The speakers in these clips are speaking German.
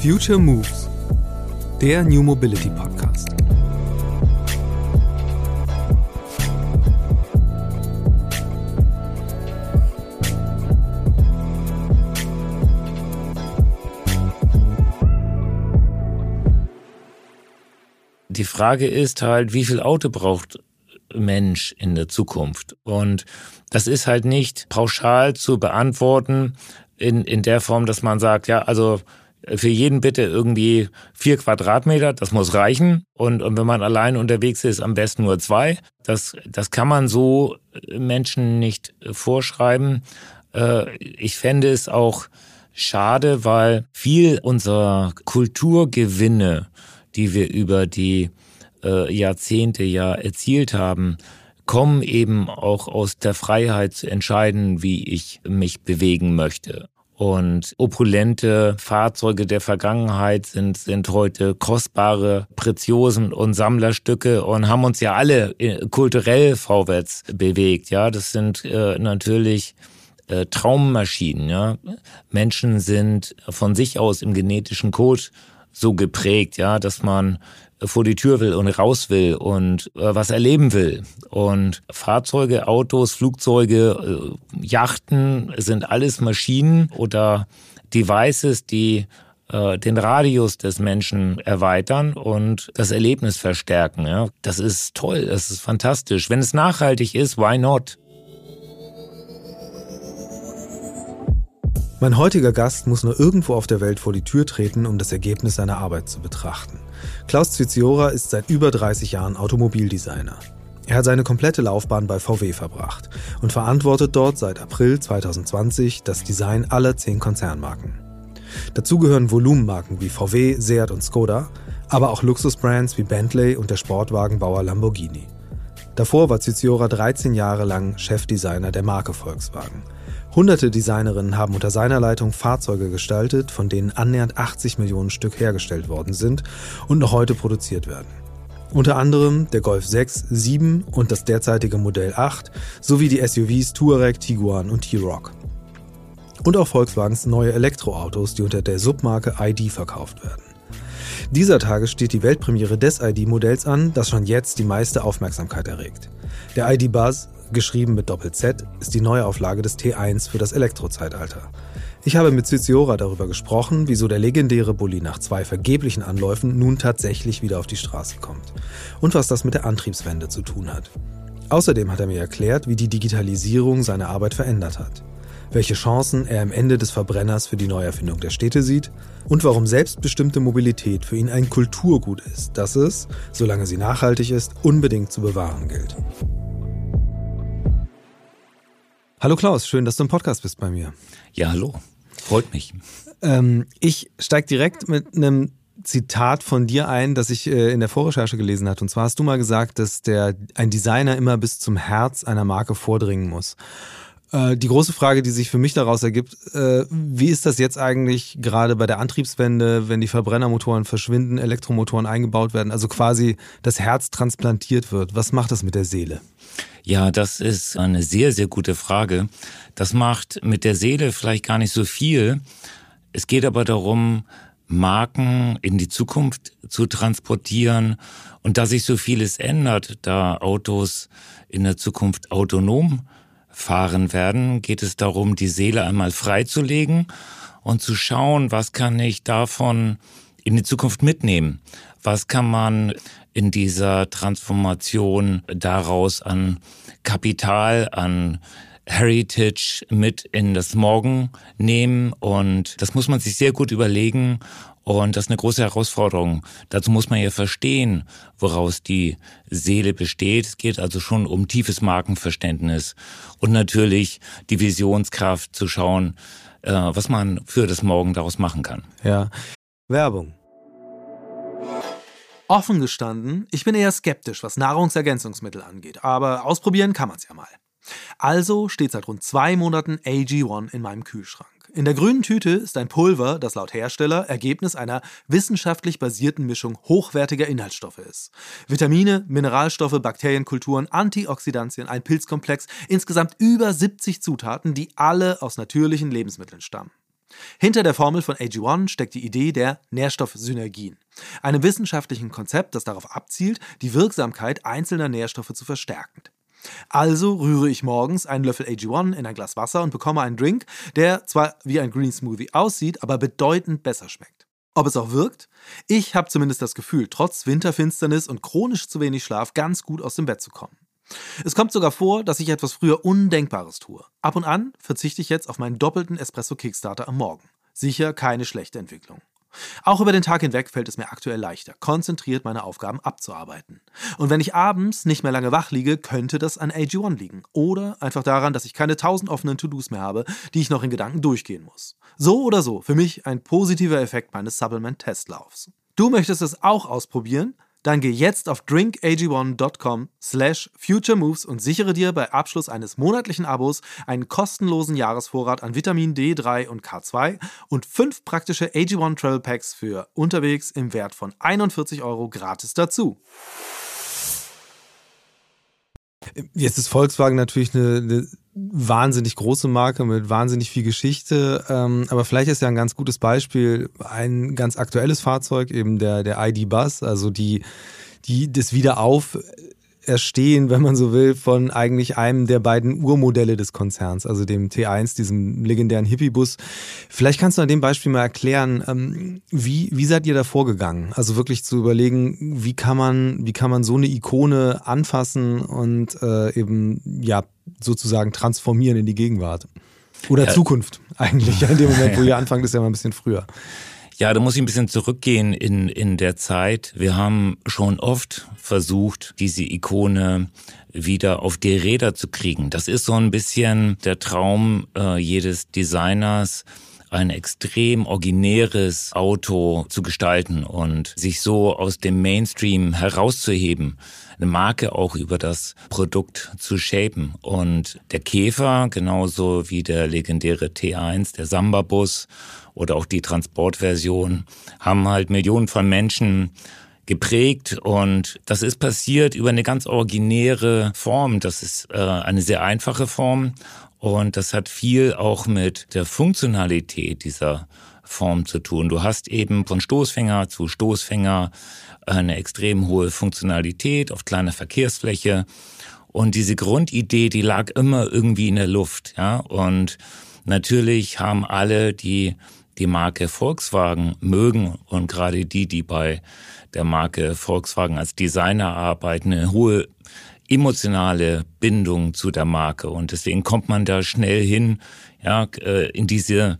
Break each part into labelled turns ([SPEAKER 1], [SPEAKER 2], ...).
[SPEAKER 1] Future Moves, der New Mobility Podcast.
[SPEAKER 2] Die Frage ist halt, wie viel Auto braucht Mensch in der Zukunft? Und das ist halt nicht pauschal zu beantworten in, in der Form, dass man sagt, ja, also für jeden bitte irgendwie vier Quadratmeter, das muss reichen. Und, und wenn man allein unterwegs ist, am besten nur zwei. Das, das kann man so Menschen nicht vorschreiben. Äh, ich fände es auch schade, weil viel unserer Kulturgewinne, die wir über die äh, Jahrzehnte ja erzielt haben, kommen eben auch aus der Freiheit zu entscheiden, wie ich mich bewegen möchte. Und opulente Fahrzeuge der Vergangenheit sind, sind heute kostbare Preziosen und Sammlerstücke und haben uns ja alle äh, kulturell vorwärts bewegt. Ja, das sind äh, natürlich äh, Traummaschinen. Ja, Menschen sind von sich aus im genetischen Code so geprägt, ja, dass man vor die Tür will und raus will und äh, was erleben will. Und Fahrzeuge, Autos, Flugzeuge, äh, Yachten sind alles Maschinen oder Devices, die äh, den Radius des Menschen erweitern und das Erlebnis verstärken. Ja. Das ist toll, das ist fantastisch. Wenn es nachhaltig ist, why not?
[SPEAKER 1] Mein heutiger Gast muss nur irgendwo auf der Welt vor die Tür treten, um das Ergebnis seiner Arbeit zu betrachten. Klaus Zviziora ist seit über 30 Jahren Automobildesigner. Er hat seine komplette Laufbahn bei VW verbracht und verantwortet dort seit April 2020 das Design aller zehn Konzernmarken. Dazu gehören Volumenmarken wie VW, Seat und Skoda, aber auch Luxusbrands wie Bentley und der Sportwagenbauer Lamborghini. Davor war Zviziora 13 Jahre lang Chefdesigner der Marke Volkswagen – Hunderte Designerinnen haben unter seiner Leitung Fahrzeuge gestaltet, von denen annähernd 80 Millionen Stück hergestellt worden sind und noch heute produziert werden. Unter anderem der Golf 6, 7 und das derzeitige Modell 8 sowie die SUVs Touareg, Tiguan und T-Roc. Und auch Volkswagens neue Elektroautos, die unter der Submarke ID verkauft werden. Dieser Tage steht die Weltpremiere des ID-Modells an, das schon jetzt die meiste Aufmerksamkeit erregt. Der ID Buzz geschrieben mit Doppel-Z, ist die Neuauflage des T1 für das Elektrozeitalter. Ich habe mit Ciziora darüber gesprochen, wieso der legendäre Bulli nach zwei vergeblichen Anläufen nun tatsächlich wieder auf die Straße kommt und was das mit der Antriebswende zu tun hat. Außerdem hat er mir erklärt, wie die Digitalisierung seine Arbeit verändert hat, welche Chancen er am Ende des Verbrenners für die Neuerfindung der Städte sieht und warum selbstbestimmte Mobilität für ihn ein Kulturgut ist, das es, solange sie nachhaltig ist, unbedingt zu bewahren gilt. Hallo Klaus, schön, dass du im Podcast bist bei mir.
[SPEAKER 2] Ja, hallo. Freut mich.
[SPEAKER 1] Ähm, ich steige direkt mit einem Zitat von dir ein, das ich äh, in der Vorrecherche gelesen habe. Und zwar hast du mal gesagt, dass der, ein Designer immer bis zum Herz einer Marke vordringen muss. Äh, die große Frage, die sich für mich daraus ergibt, äh, wie ist das jetzt eigentlich gerade bei der Antriebswende, wenn die Verbrennermotoren verschwinden, Elektromotoren eingebaut werden, also quasi das Herz transplantiert wird? Was macht das mit der Seele?
[SPEAKER 2] Ja, das ist eine sehr, sehr gute Frage. Das macht mit der Seele vielleicht gar nicht so viel. Es geht aber darum, Marken in die Zukunft zu transportieren und da sich so vieles ändert, da Autos in der Zukunft autonom fahren werden, geht es darum, die Seele einmal freizulegen und zu schauen, was kann ich davon in die Zukunft mitnehmen? Was kann man in dieser Transformation daraus an Kapital, an Heritage mit in das Morgen nehmen und das muss man sich sehr gut überlegen und das ist eine große Herausforderung. Dazu muss man ja verstehen, woraus die Seele besteht. Es geht also schon um tiefes Markenverständnis und natürlich die Visionskraft zu schauen, äh, was man für das Morgen daraus machen kann.
[SPEAKER 1] Ja. Werbung.
[SPEAKER 3] Offen gestanden, ich bin eher skeptisch, was Nahrungsergänzungsmittel angeht, aber ausprobieren kann man es ja mal. Also steht seit rund zwei Monaten AG1 in meinem Kühlschrank. In der grünen Tüte ist ein Pulver, das laut Hersteller Ergebnis einer wissenschaftlich basierten Mischung hochwertiger Inhaltsstoffe ist. Vitamine, Mineralstoffe, Bakterienkulturen, Antioxidantien, ein Pilzkomplex, insgesamt über 70 Zutaten, die alle aus natürlichen Lebensmitteln stammen. Hinter der Formel von AG1 steckt die Idee der Nährstoffsynergien, einem wissenschaftlichen Konzept, das darauf abzielt, die Wirksamkeit einzelner Nährstoffe zu verstärken. Also rühre ich morgens einen Löffel AG1 in ein Glas Wasser und bekomme einen Drink, der zwar wie ein Green Smoothie aussieht, aber bedeutend besser schmeckt. Ob es auch wirkt? Ich habe zumindest das Gefühl, trotz Winterfinsternis und chronisch zu wenig Schlaf ganz gut aus dem Bett zu kommen. Es kommt sogar vor, dass ich etwas früher Undenkbares tue. Ab und an verzichte ich jetzt auf meinen doppelten Espresso Kickstarter am Morgen. Sicher keine schlechte Entwicklung. Auch über den Tag hinweg fällt es mir aktuell leichter, konzentriert meine Aufgaben abzuarbeiten. Und wenn ich abends nicht mehr lange wach liege, könnte das an AG1 liegen. Oder einfach daran, dass ich keine tausend offenen To-Dos mehr habe, die ich noch in Gedanken durchgehen muss. So oder so, für mich ein positiver Effekt meines Supplement-Testlaufs. Du möchtest es auch ausprobieren? Dann geh jetzt auf drinkag1.com slash futuremoves und sichere dir bei Abschluss eines monatlichen Abos einen kostenlosen Jahresvorrat an Vitamin D3 und K2 und fünf praktische AG1 Travel Packs für unterwegs im Wert von 41 Euro gratis dazu.
[SPEAKER 1] Jetzt ist Volkswagen natürlich eine, eine wahnsinnig große Marke mit wahnsinnig viel Geschichte. Ähm, aber vielleicht ist ja ein ganz gutes Beispiel ein ganz aktuelles Fahrzeug, eben der, der ID Bus, also die, die das Wiederauf Erstehen, wenn man so will, von eigentlich einem der beiden Urmodelle des Konzerns, also dem T1, diesem legendären Hippie-Bus. Vielleicht kannst du an dem Beispiel mal erklären, ähm, wie, wie seid ihr da vorgegangen? Also wirklich zu überlegen, wie kann man, wie kann man so eine Ikone anfassen und äh, eben, ja, sozusagen transformieren in die Gegenwart? Oder ja. Zukunft eigentlich. In dem Moment, wo ihr anfangt, ist ja mal ein bisschen früher.
[SPEAKER 2] Ja, da muss ich ein bisschen zurückgehen in, in der Zeit. Wir haben schon oft versucht, diese Ikone wieder auf die Räder zu kriegen. Das ist so ein bisschen der Traum äh, jedes Designers, ein extrem originäres Auto zu gestalten und sich so aus dem Mainstream herauszuheben, eine Marke auch über das Produkt zu shapen. Und der Käfer, genauso wie der legendäre T1, der Samba-Bus oder auch die Transportversion haben halt Millionen von Menschen geprägt und das ist passiert über eine ganz originäre Form. Das ist äh, eine sehr einfache Form und das hat viel auch mit der Funktionalität dieser Form zu tun. Du hast eben von Stoßfänger zu Stoßfänger eine extrem hohe Funktionalität auf kleiner Verkehrsfläche und diese Grundidee, die lag immer irgendwie in der Luft, ja und natürlich haben alle die die Marke Volkswagen mögen und gerade die, die bei der Marke Volkswagen als Designer arbeiten, eine hohe emotionale Bindung zu der Marke und deswegen kommt man da schnell hin, ja, äh, in diese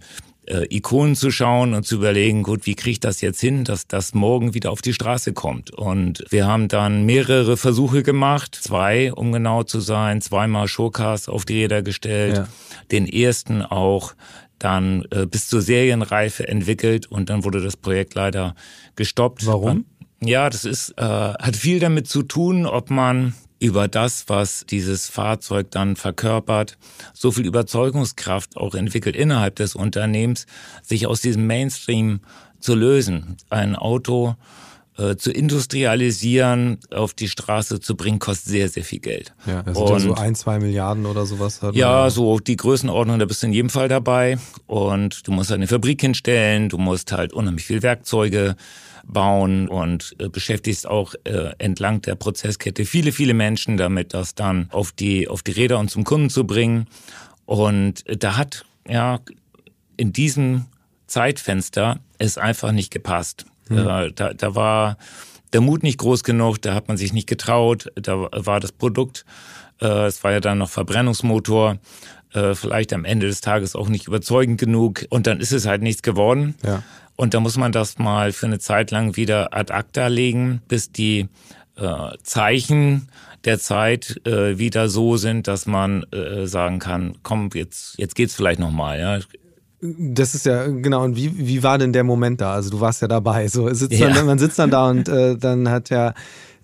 [SPEAKER 2] äh, Ikonen zu schauen und zu überlegen, gut, wie kriege ich das jetzt hin, dass das morgen wieder auf die Straße kommt. Und wir haben dann mehrere Versuche gemacht, zwei, um genau zu sein, zweimal Showcast auf die Räder gestellt, ja. den ersten auch dann äh, bis zur Serienreife entwickelt und dann wurde das Projekt leider gestoppt.
[SPEAKER 1] Warum?
[SPEAKER 2] Ja, das ist äh, hat viel damit zu tun, ob man über das, was dieses Fahrzeug dann verkörpert, so viel Überzeugungskraft auch entwickelt innerhalb des Unternehmens, sich aus diesem Mainstream zu lösen. Ein Auto äh, zu industrialisieren, auf die Straße zu bringen, kostet sehr, sehr viel Geld.
[SPEAKER 1] Ja, das sind ja so ein, zwei Milliarden oder sowas.
[SPEAKER 2] Hat ja, so die Größenordnung, da bist du in jedem Fall dabei. Und du musst halt eine Fabrik hinstellen, du musst halt unheimlich viel Werkzeuge bauen und äh, beschäftigst auch äh, entlang der Prozesskette viele, viele Menschen damit, das dann auf die, auf die Räder und zum Kunden zu bringen. Und äh, da hat ja in diesem Zeitfenster es einfach nicht gepasst. Mhm. Äh, da, da war der Mut nicht groß genug, da hat man sich nicht getraut, da war das Produkt, äh, es war ja dann noch Verbrennungsmotor, äh, vielleicht am Ende des Tages auch nicht überzeugend genug und dann ist es halt nichts geworden. Ja. Und da muss man das mal für eine Zeit lang wieder ad acta legen, bis die äh, Zeichen der Zeit äh, wieder so sind, dass man äh, sagen kann, komm, jetzt, jetzt geht's vielleicht nochmal. Ja?
[SPEAKER 1] Das ist ja, genau, und wie, wie war denn der Moment da? Also du warst ja dabei. So, sitzt ja. dann, man sitzt dann da und äh, dann hat ja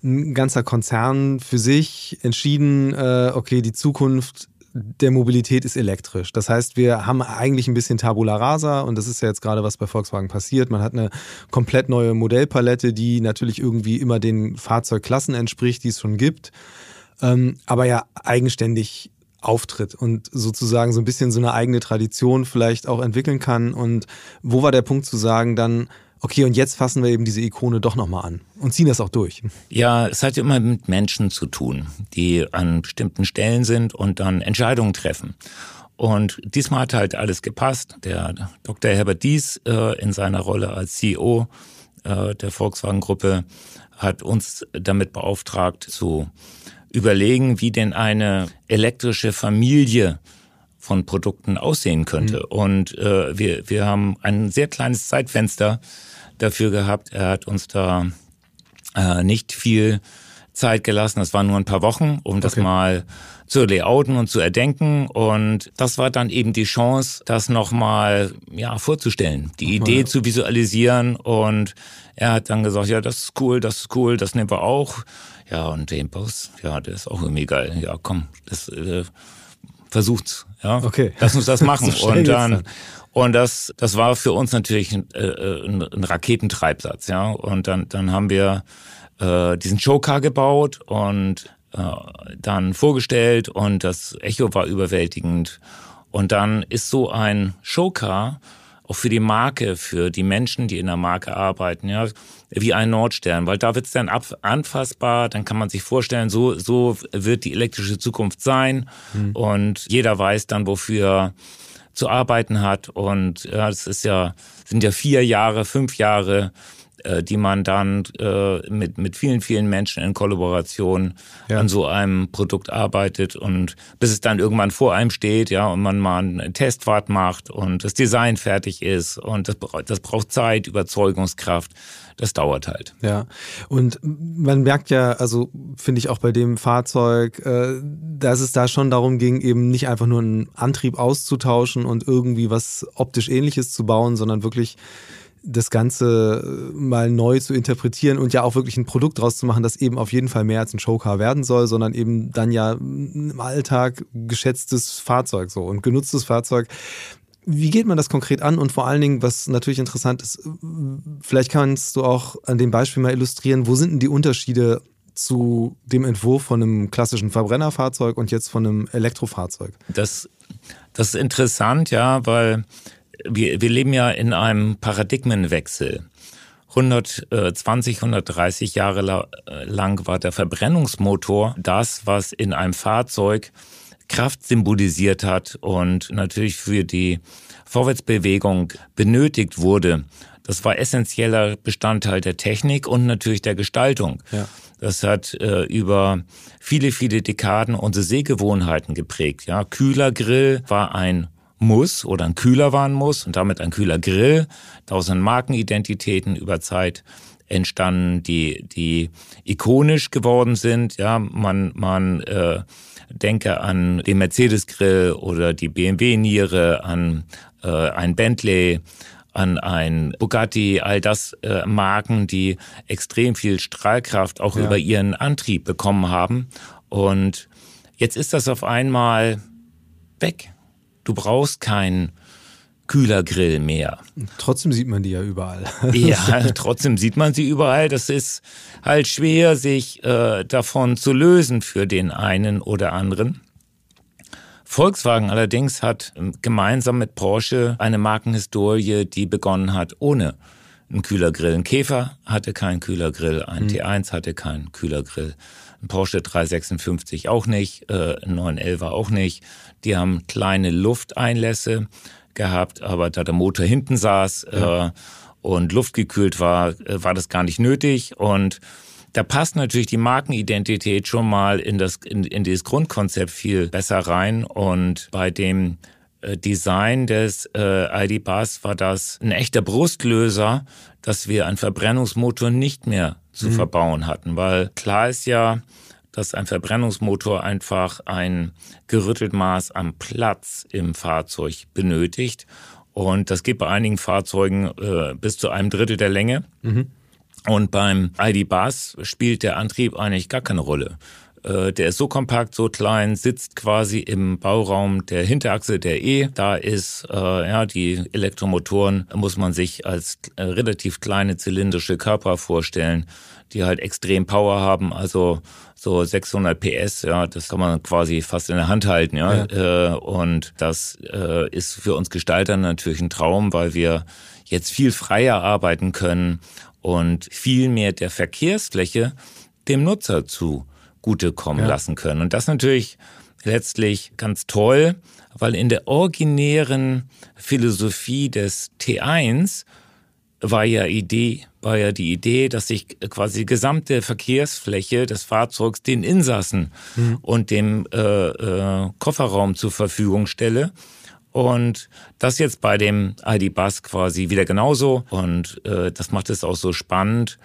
[SPEAKER 1] ein ganzer Konzern für sich entschieden, äh, okay, die Zukunft der Mobilität ist elektrisch. Das heißt, wir haben eigentlich ein bisschen Tabula Rasa und das ist ja jetzt gerade was bei Volkswagen passiert. Man hat eine komplett neue Modellpalette, die natürlich irgendwie immer den Fahrzeugklassen entspricht, die es schon gibt, ähm, aber ja eigenständig auftritt und sozusagen so ein bisschen so eine eigene Tradition vielleicht auch entwickeln kann. Und wo war der Punkt zu sagen, dann, okay, und jetzt fassen wir eben diese Ikone doch nochmal an und ziehen das auch durch?
[SPEAKER 2] Ja, es hat immer mit Menschen zu tun, die an bestimmten Stellen sind und dann Entscheidungen treffen. Und diesmal hat halt alles gepasst. Der Dr. Herbert Dies äh, in seiner Rolle als CEO äh, der Volkswagen-Gruppe hat uns damit beauftragt zu überlegen, wie denn eine elektrische Familie von Produkten aussehen könnte. Mhm. Und äh, wir, wir haben ein sehr kleines Zeitfenster dafür gehabt. Er hat uns da äh, nicht viel Zeit gelassen. Das waren nur ein paar Wochen, um das mal zu layouten und zu erdenken. Und das war dann eben die Chance, das nochmal ja, vorzustellen, die Idee ja. zu visualisieren. Und er hat dann gesagt, ja, das ist cool, das ist cool, das nehmen wir auch. Ja, und den Boss, ja, der ist auch irgendwie geil. Ja, komm, das äh, versucht's. Ja,
[SPEAKER 1] okay.
[SPEAKER 2] lass uns das machen. so und dann, und das, das war für uns natürlich ein, äh, ein, ein Raketentreibsatz. Ja, und dann, dann haben wir äh, diesen Showcar gebaut und äh, dann vorgestellt und das Echo war überwältigend. Und dann ist so ein Showcar auch für die Marke, für die Menschen, die in der Marke arbeiten, ja, wie ein Nordstern, weil da wird es dann ab, anfassbar, dann kann man sich vorstellen, so, so wird die elektrische Zukunft sein. Mhm. und jeder weiß dann, wofür zu arbeiten hat. Und ja, es ist ja, sind ja vier Jahre, fünf Jahre die man dann äh, mit, mit vielen, vielen Menschen in Kollaboration ja. an so einem Produkt arbeitet und bis es dann irgendwann vor einem steht, ja, und man mal eine Testfahrt macht und das Design fertig ist und das, das braucht Zeit, Überzeugungskraft das dauert halt.
[SPEAKER 1] Ja, und man merkt ja, also finde ich auch bei dem Fahrzeug, äh, dass es da schon darum ging, eben nicht einfach nur einen Antrieb auszutauschen und irgendwie was optisch ähnliches zu bauen, sondern wirklich das Ganze äh, mal neu zu interpretieren und ja auch wirklich ein Produkt draus zu machen, das eben auf jeden Fall mehr als ein Showcar werden soll, sondern eben dann ja im Alltag geschätztes Fahrzeug so und genutztes Fahrzeug. Wie geht man das konkret an? Und vor allen Dingen, was natürlich interessant ist, vielleicht kannst du auch an dem Beispiel mal illustrieren, wo sind denn die Unterschiede zu dem Entwurf von einem klassischen Verbrennerfahrzeug und jetzt von einem Elektrofahrzeug?
[SPEAKER 2] Das, das ist interessant, ja, weil wir, wir leben ja in einem Paradigmenwechsel. 120, 130 Jahre lang war der Verbrennungsmotor das, was in einem Fahrzeug Kraft symbolisiert hat und natürlich für die Vorwärtsbewegung benötigt wurde. Das war essentieller Bestandteil der Technik und natürlich der Gestaltung. Ja. Das hat äh, über viele, viele Dekaden unsere Sehgewohnheiten geprägt. Ja, kühler Grill war ein muss oder ein Kühler waren muss und damit ein kühler Grill. Daraus sind Markenidentitäten über Zeit entstanden, die, die ikonisch geworden sind. Ja, man, man äh, denke an den Mercedes-Grill oder die BMW-Niere, an äh, ein Bentley, an ein Bugatti, all das äh, Marken, die extrem viel Strahlkraft auch ja. über ihren Antrieb bekommen haben. Und jetzt ist das auf einmal weg. Du brauchst keinen Kühlergrill mehr.
[SPEAKER 1] Trotzdem sieht man die ja überall.
[SPEAKER 2] ja, trotzdem sieht man sie überall. Das ist halt schwer, sich äh, davon zu lösen für den einen oder anderen. Volkswagen allerdings hat ähm, gemeinsam mit Porsche eine Markenhistorie, die begonnen hat ohne einen Kühlergrill. Ein Käfer hatte keinen Kühlergrill, ein mhm. T1 hatte keinen Kühlergrill, ein Porsche 356 auch nicht, äh, ein 911 auch nicht. Die haben kleine Lufteinlässe gehabt, aber da der Motor hinten saß ja. äh, und luftgekühlt war, äh, war das gar nicht nötig. Und da passt natürlich die Markenidentität schon mal in das in, in dieses Grundkonzept viel besser rein. Und bei dem Design des äh, ID Bus war das ein echter Brustlöser, dass wir einen Verbrennungsmotor nicht mehr zu mhm. verbauen hatten, weil klar ist ja, dass ein Verbrennungsmotor einfach ein gerüttelt Maß am Platz im Fahrzeug benötigt. Und das geht bei einigen Fahrzeugen äh, bis zu einem Drittel der Länge. Mhm. Und beim ID Bus spielt der Antrieb eigentlich gar keine Rolle. Äh, der ist so kompakt, so klein, sitzt quasi im Bauraum der Hinterachse der E. Da ist äh, ja die Elektromotoren muss man sich als äh, relativ kleine zylindrische Körper vorstellen, die halt extrem Power haben, also so 600 PS, ja, das kann man quasi fast in der Hand halten, ja. ja. Äh, und das äh, ist für uns Gestalter natürlich ein Traum, weil wir jetzt viel freier arbeiten können und viel mehr der Verkehrsfläche dem Nutzer zu gutekommen ja. lassen können. Und das natürlich letztlich ganz toll, weil in der originären Philosophie des T1 war ja Idee, war ja die Idee, dass ich quasi die gesamte Verkehrsfläche des Fahrzeugs den Insassen mhm. und dem äh, äh, Kofferraum zur Verfügung stelle. Und das jetzt bei dem ID-Bus quasi wieder genauso. Und äh, das macht es auch so spannend,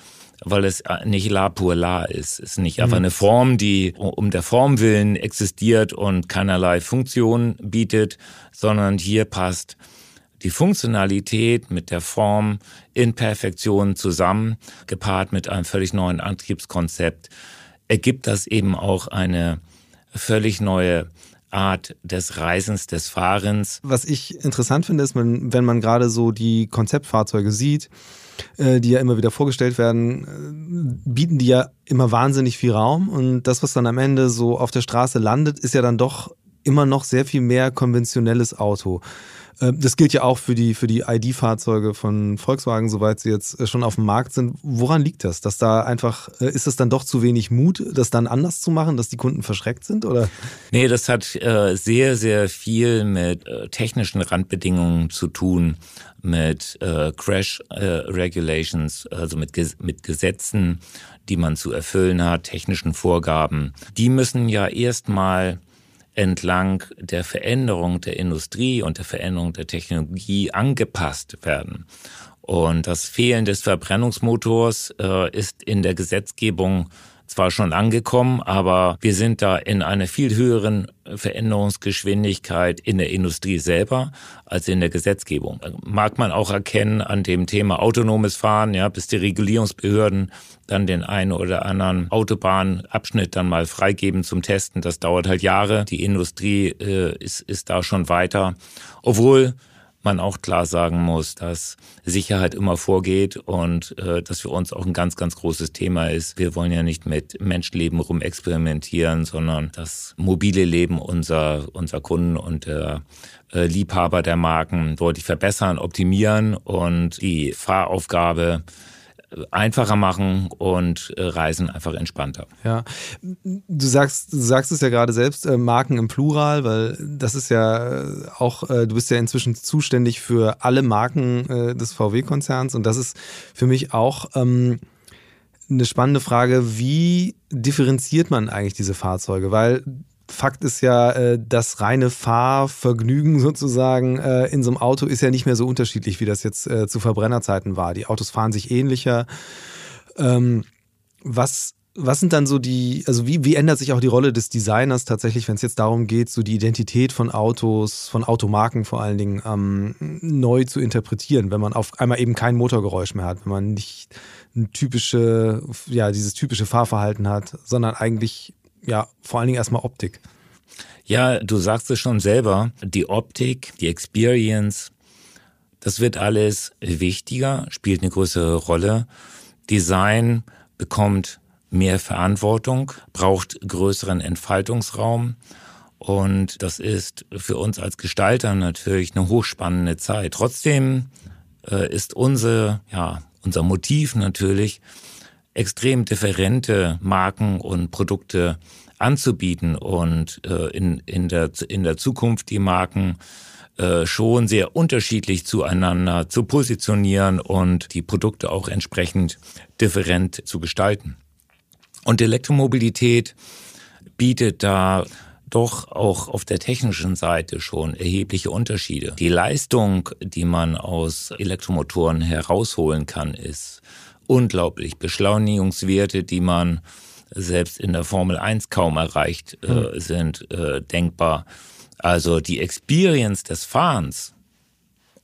[SPEAKER 2] weil es äh, nicht la pour la ist. Es ist nicht einfach mhm. eine Form, die um der Form willen existiert und keinerlei Funktion bietet, sondern hier passt die Funktionalität mit der Form in Perfektion zusammen, gepaart mit einem völlig neuen Antriebskonzept, ergibt das eben auch eine völlig neue Art des Reisens, des Fahrens.
[SPEAKER 1] Was ich interessant finde, ist, wenn man gerade so die Konzeptfahrzeuge sieht, äh, die ja immer wieder vorgestellt werden, äh, bieten die ja immer wahnsinnig viel Raum. Und das, was dann am Ende so auf der Straße landet, ist ja dann doch immer noch sehr viel mehr konventionelles Auto. Äh, das gilt ja auch für die, für die ID-Fahrzeuge von Volkswagen, soweit sie jetzt äh, schon auf dem Markt sind. Woran liegt das? Dass da einfach, äh, ist es dann doch zu wenig Mut, das dann anders zu machen, dass die Kunden verschreckt sind? Oder?
[SPEAKER 2] Nee, das hat äh, sehr, sehr viel mit technischen Randbedingungen zu tun, mit Crash Regulations, also mit, mit Gesetzen, die man zu erfüllen hat, technischen Vorgaben. Die müssen ja erstmal entlang der Veränderung der Industrie und der Veränderung der Technologie angepasst werden. Und das Fehlen des Verbrennungsmotors äh, ist in der Gesetzgebung zwar schon angekommen, aber wir sind da in einer viel höheren Veränderungsgeschwindigkeit in der Industrie selber als in der Gesetzgebung. Mag man auch erkennen an dem Thema autonomes Fahren, ja, bis die Regulierungsbehörden dann den einen oder anderen Autobahnabschnitt dann mal freigeben zum Testen. Das dauert halt Jahre. Die Industrie äh, ist, ist da schon weiter. Obwohl man auch klar sagen muss, dass Sicherheit immer vorgeht und äh, das für uns auch ein ganz, ganz großes Thema ist. Wir wollen ja nicht mit Menschenleben rumexperimentieren, sondern das mobile Leben unserer, unserer Kunden und der äh, Liebhaber der Marken deutlich verbessern, optimieren und die Fahraufgabe einfacher machen und äh, Reisen einfach entspannter.
[SPEAKER 1] Ja, du sagst, du sagst es ja gerade selbst, äh, Marken im Plural, weil das ist ja äh, auch, äh, du bist ja inzwischen zuständig für alle Marken äh, des VW-Konzerns und das ist für mich auch ähm, eine spannende Frage, wie differenziert man eigentlich diese Fahrzeuge? Weil Fakt ist ja, äh, das reine Fahrvergnügen sozusagen äh, in so einem Auto ist ja nicht mehr so unterschiedlich, wie das jetzt äh, zu Verbrennerzeiten war. Die Autos fahren sich ähnlicher. Ähm, was, was sind dann so die, also wie, wie ändert sich auch die Rolle des Designers tatsächlich, wenn es jetzt darum geht, so die Identität von Autos, von Automarken vor allen Dingen ähm, neu zu interpretieren, wenn man auf einmal eben kein Motorgeräusch mehr hat, wenn man nicht ein typische, ja, dieses typische Fahrverhalten hat, sondern eigentlich ja, vor allen Dingen erstmal Optik.
[SPEAKER 2] Ja, du sagst es schon selber, die Optik, die Experience, das wird alles wichtiger, spielt eine größere Rolle. Design bekommt mehr Verantwortung, braucht größeren Entfaltungsraum. Und das ist für uns als Gestalter natürlich eine hochspannende Zeit. Trotzdem äh, ist unser, ja, unser Motiv natürlich, extrem differente Marken und Produkte anzubieten und äh, in, in, der, in der Zukunft die Marken äh, schon sehr unterschiedlich zueinander zu positionieren und die Produkte auch entsprechend different zu gestalten. Und Elektromobilität bietet da doch auch auf der technischen Seite schon erhebliche Unterschiede. Die Leistung, die man aus Elektromotoren herausholen kann, ist unglaublich. Beschleunigungswerte, die man selbst in der Formel 1 kaum erreicht, äh, hm. sind äh, denkbar. Also die Experience des Fahrens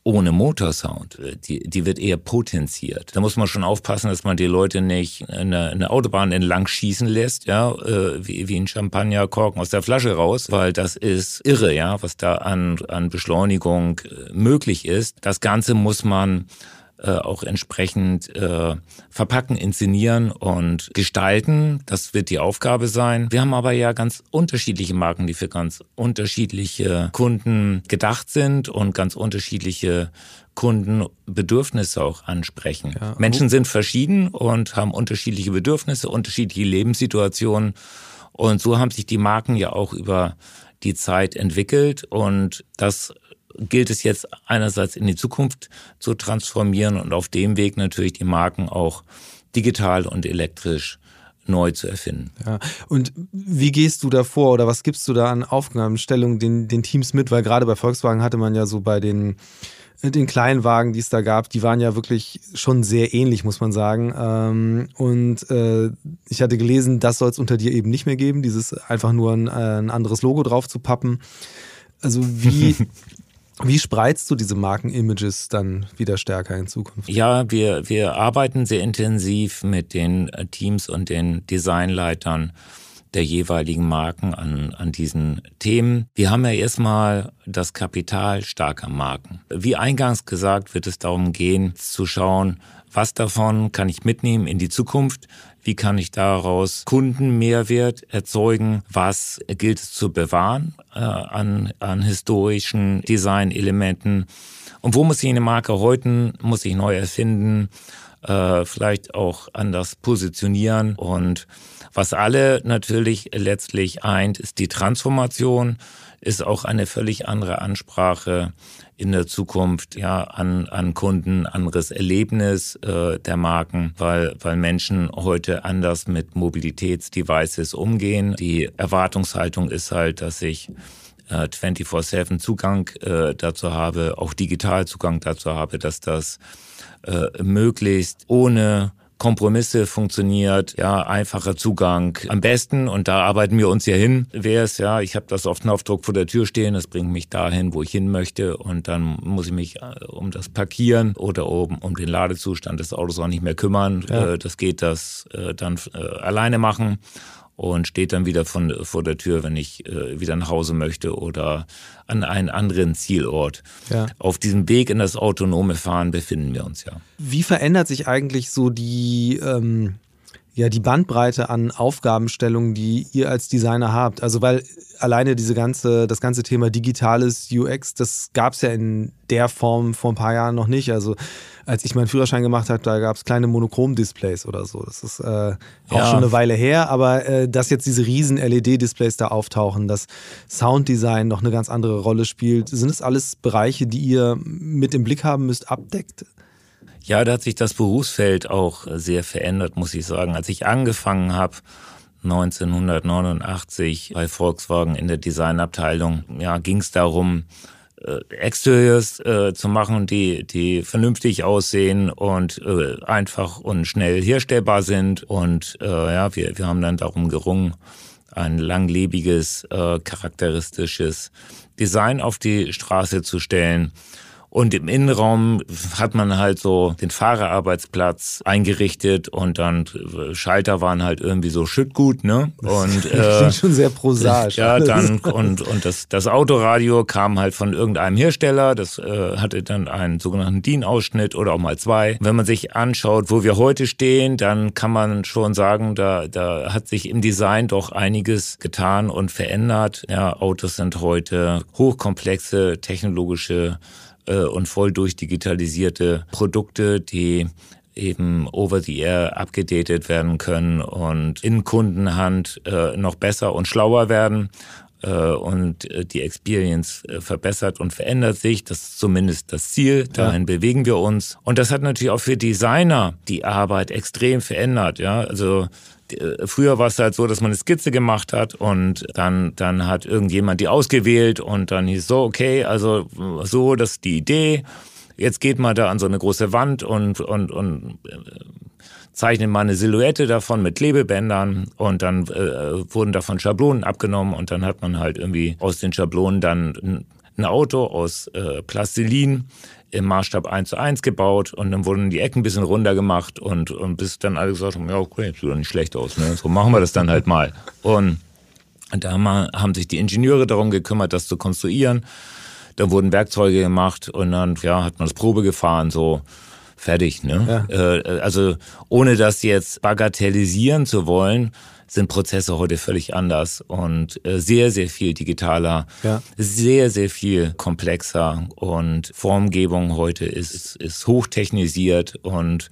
[SPEAKER 2] ohne Motorsound. Die, die wird eher potenziert. Da muss man schon aufpassen, dass man die Leute nicht eine, eine Autobahn entlang schießen lässt, ja, äh, wie, wie ein Champagnerkorken aus der Flasche raus, weil das ist irre, ja, was da an, an Beschleunigung äh, möglich ist. Das Ganze muss man äh, auch entsprechend äh, verpacken, inszenieren und gestalten. Das wird die Aufgabe sein. Wir haben aber ja ganz unterschiedliche Marken, die für ganz unterschiedliche Kunden gedacht sind und ganz unterschiedliche Kundenbedürfnisse auch ansprechen. Ja. Menschen sind verschieden und haben unterschiedliche Bedürfnisse, unterschiedliche Lebenssituationen. Und so haben sich die Marken ja auch über die Zeit entwickelt und das gilt es jetzt einerseits in die Zukunft zu transformieren und auf dem Weg natürlich die Marken auch digital und elektrisch neu zu erfinden.
[SPEAKER 1] Ja. Und wie gehst du da vor oder was gibst du da an Aufgabenstellungen den, den Teams mit? Weil gerade bei Volkswagen hatte man ja so bei den, den kleinen Wagen, die es da gab, die waren ja wirklich schon sehr ähnlich, muss man sagen. Ähm, und äh, ich hatte gelesen, das soll es unter dir eben nicht mehr geben, dieses einfach nur ein, ein anderes Logo drauf zu pappen. Also wie, Wie spreizt du diese Markenimages dann wieder stärker in Zukunft?
[SPEAKER 2] Ja, wir, wir arbeiten sehr intensiv mit den äh, Teams und den Designleitern der jeweiligen Marken an, an diesen Themen. Wir haben ja erstmal das Kapital starker Marken. Wie eingangs gesagt, wird es darum gehen, zu schauen, was davon kann ich mitnehmen in die Zukunft? Wie kann ich daraus Kundenmehrwert erzeugen? Was gilt es zu bewahren äh, an, an historischen Designelementen? Und wo muss ich eine Marke heute, muss ich neu erfinden? Äh, vielleicht auch anders positionieren und was alle natürlich letztlich eint, ist die Transformation, ist auch eine völlig andere Ansprache in der Zukunft ja an, an Kunden, anderes Erlebnis äh, der Marken, weil, weil Menschen heute anders mit Mobilitätsdevices umgehen. Die Erwartungshaltung ist halt, dass ich äh, 24-7 Zugang äh, dazu habe, auch digital Zugang dazu habe, dass das äh, möglichst ohne Kompromisse funktioniert, ja, einfacher Zugang. Am besten, und da arbeiten wir uns ja hin, wäre es, ja, ich habe das auf Knopfdruck vor der Tür stehen, das bringt mich dahin, wo ich hin möchte und dann muss ich mich äh, um das Parkieren oder um, um den Ladezustand des Autos auch nicht mehr kümmern. Ja. Äh, das geht das äh, dann alleine machen und steht dann wieder von, vor der Tür, wenn ich äh, wieder nach Hause möchte oder an einen anderen Zielort. Ja. Auf diesem Weg in das autonome Fahren befinden wir uns ja.
[SPEAKER 1] Wie verändert sich eigentlich so die, ähm, ja, die Bandbreite an Aufgabenstellungen, die ihr als Designer habt? Also weil alleine diese ganze, das ganze Thema digitales UX, das gab es ja in der Form vor ein paar Jahren noch nicht. Also als ich meinen Führerschein gemacht habe, da gab es kleine Monochrom-Displays oder so. Das ist äh, auch ja. schon eine Weile her, aber äh, dass jetzt diese riesen LED-Displays da auftauchen, dass Sounddesign noch eine ganz andere Rolle spielt, sind das alles Bereiche, die ihr mit im Blick haben müsst, abdeckt?
[SPEAKER 2] Ja, da hat sich das Berufsfeld auch sehr verändert, muss ich sagen. Als ich angefangen habe, 1989 bei Volkswagen in der Designabteilung, ja, ging es darum, äh, Exteriors äh, zu machen, die, die vernünftig aussehen und äh, einfach und schnell herstellbar sind. Und äh, ja, wir, wir haben dann darum gerungen, ein langlebiges, äh, charakteristisches Design auf die Straße zu stellen. Und im Innenraum hat man halt so den Fahrerarbeitsplatz eingerichtet und dann äh, Schalter waren halt irgendwie so Schüttgut, ne?
[SPEAKER 1] Und äh, schon sehr prosaisch.
[SPEAKER 2] Ja, dann und und das das Autoradio kam halt von irgendeinem Hersteller, das äh, hatte dann einen sogenannten DIN-Ausschnitt oder auch mal zwei. Wenn man sich anschaut, wo wir heute stehen, dann kann man schon sagen, da da hat sich im Design doch einiges getan und verändert. Ja, Autos sind heute hochkomplexe technologische äh, und voll durchdigitalisierte Produkte, die eben over the air abgedatet werden können und in Kundenhand äh, noch besser und schlauer werden und äh, die Experience äh, verbessert und verändert sich. Das ist zumindest das Ziel. Dahin ja. bewegen wir uns. Und das hat natürlich auch für Designer die Arbeit extrem verändert. Ja, also äh, früher war es halt so, dass man eine Skizze gemacht hat und dann, dann hat irgendjemand die ausgewählt und dann hieß so, okay, also so, das ist die Idee. Jetzt geht man da an so eine große Wand und, und, und zeichnet mal eine Silhouette davon mit Klebebändern und dann äh, wurden davon Schablonen abgenommen und dann hat man halt irgendwie aus den Schablonen dann ein Auto aus äh, Plastilin im Maßstab 1 zu 1 gebaut und dann wurden die Ecken ein bisschen runter gemacht und, und bis dann alle gesagt haben, ja, okay, sieht doch nicht schlecht aus, ne? so machen wir das dann halt mal. Und da haben sich die Ingenieure darum gekümmert, das zu konstruieren. Dann wurden Werkzeuge gemacht und dann ja, hat man das Probe gefahren, so fertig. Ne? Ja. Äh, also ohne das jetzt bagatellisieren zu wollen, sind Prozesse heute völlig anders und äh, sehr, sehr viel digitaler, ja. sehr, sehr viel komplexer und Formgebung heute ist, ist hochtechnisiert und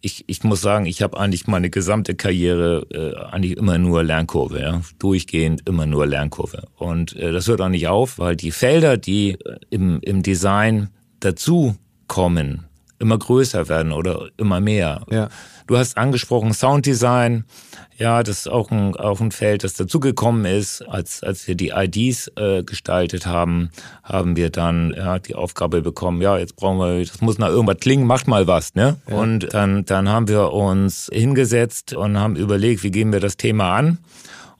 [SPEAKER 2] ich, ich muss sagen, ich habe eigentlich meine gesamte Karriere äh, eigentlich immer nur Lernkurve, ja? durchgehend immer nur Lernkurve. Und äh, das hört auch nicht auf, weil die Felder, die äh, im, im Design dazu kommen, immer größer werden oder immer mehr. Ja. Du hast angesprochen Sounddesign. Ja, das ist auch ein, auch ein Feld, das dazugekommen ist. Als, als wir die IDs äh, gestaltet haben, haben wir dann ja, die Aufgabe bekommen, ja, jetzt brauchen wir, das muss nach irgendwas klingen, macht mal was. Ne? Ja. Und dann, dann haben wir uns hingesetzt und haben überlegt, wie gehen wir das Thema an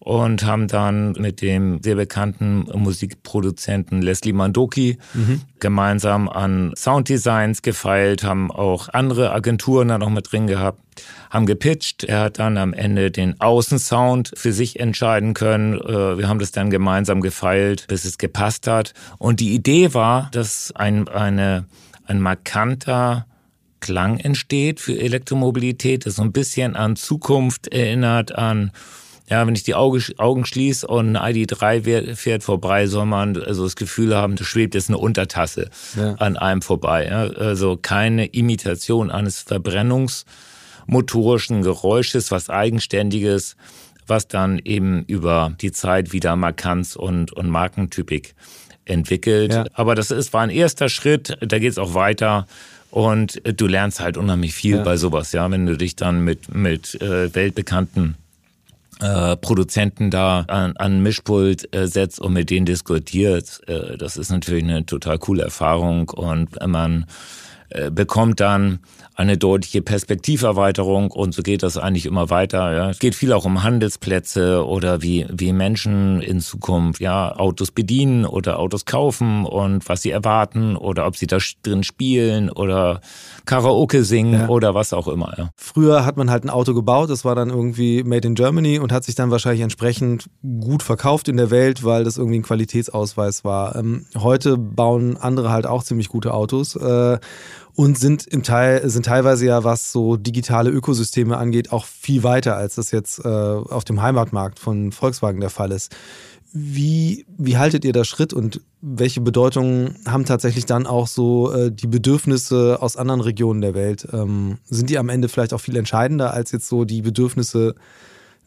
[SPEAKER 2] und haben dann mit dem sehr bekannten Musikproduzenten Leslie Mandoki mhm. gemeinsam an Sounddesigns gefeilt, haben auch andere Agenturen da noch mit drin gehabt, haben gepitcht. Er hat dann am Ende den Außensound für sich entscheiden können. Äh, wir haben das dann gemeinsam gefeilt, bis es gepasst hat. Und die Idee war, dass ein, eine, ein markanter Klang entsteht für Elektromobilität, das so ein bisschen an Zukunft erinnert, an ja, wenn ich die Augen, Augen schließe und ein ID3 fährt vorbei, soll man also das Gefühl haben, da schwebt jetzt eine Untertasse ja. an einem vorbei. Ja? Also keine Imitation eines verbrennungsmotorischen Geräusches, was eigenständiges, was dann eben über die Zeit wieder Markanz und, und Markentypik entwickelt. Ja. Aber das ist, war ein erster Schritt, da geht es auch weiter. Und du lernst halt unheimlich viel ja. bei sowas, ja, wenn du dich dann mit, mit äh, weltbekannten äh, Produzenten da an, an Mischpult äh, setzt und mit denen diskutiert. Äh, das ist natürlich eine total coole Erfahrung und man äh, bekommt dann eine deutliche Perspektiverweiterung und so geht das eigentlich immer weiter. Ja. Es geht viel auch um Handelsplätze oder wie, wie Menschen in Zukunft ja Autos bedienen oder Autos kaufen und was sie erwarten oder ob sie da drin spielen oder Karaoke singen ja. oder was auch immer. Ja.
[SPEAKER 1] Früher hat man halt ein Auto gebaut, das war dann irgendwie made in Germany und hat sich dann wahrscheinlich entsprechend gut verkauft in der Welt, weil das irgendwie ein Qualitätsausweis war. Ähm, heute bauen andere halt auch ziemlich gute Autos. Äh, und sind im Teil, sind teilweise ja, was so digitale Ökosysteme angeht, auch viel weiter, als das jetzt äh, auf dem Heimatmarkt von Volkswagen der Fall ist. Wie, wie haltet ihr da Schritt und welche Bedeutung haben tatsächlich dann auch so äh, die Bedürfnisse aus anderen Regionen der Welt? Ähm, sind die am Ende vielleicht auch viel entscheidender als jetzt so die Bedürfnisse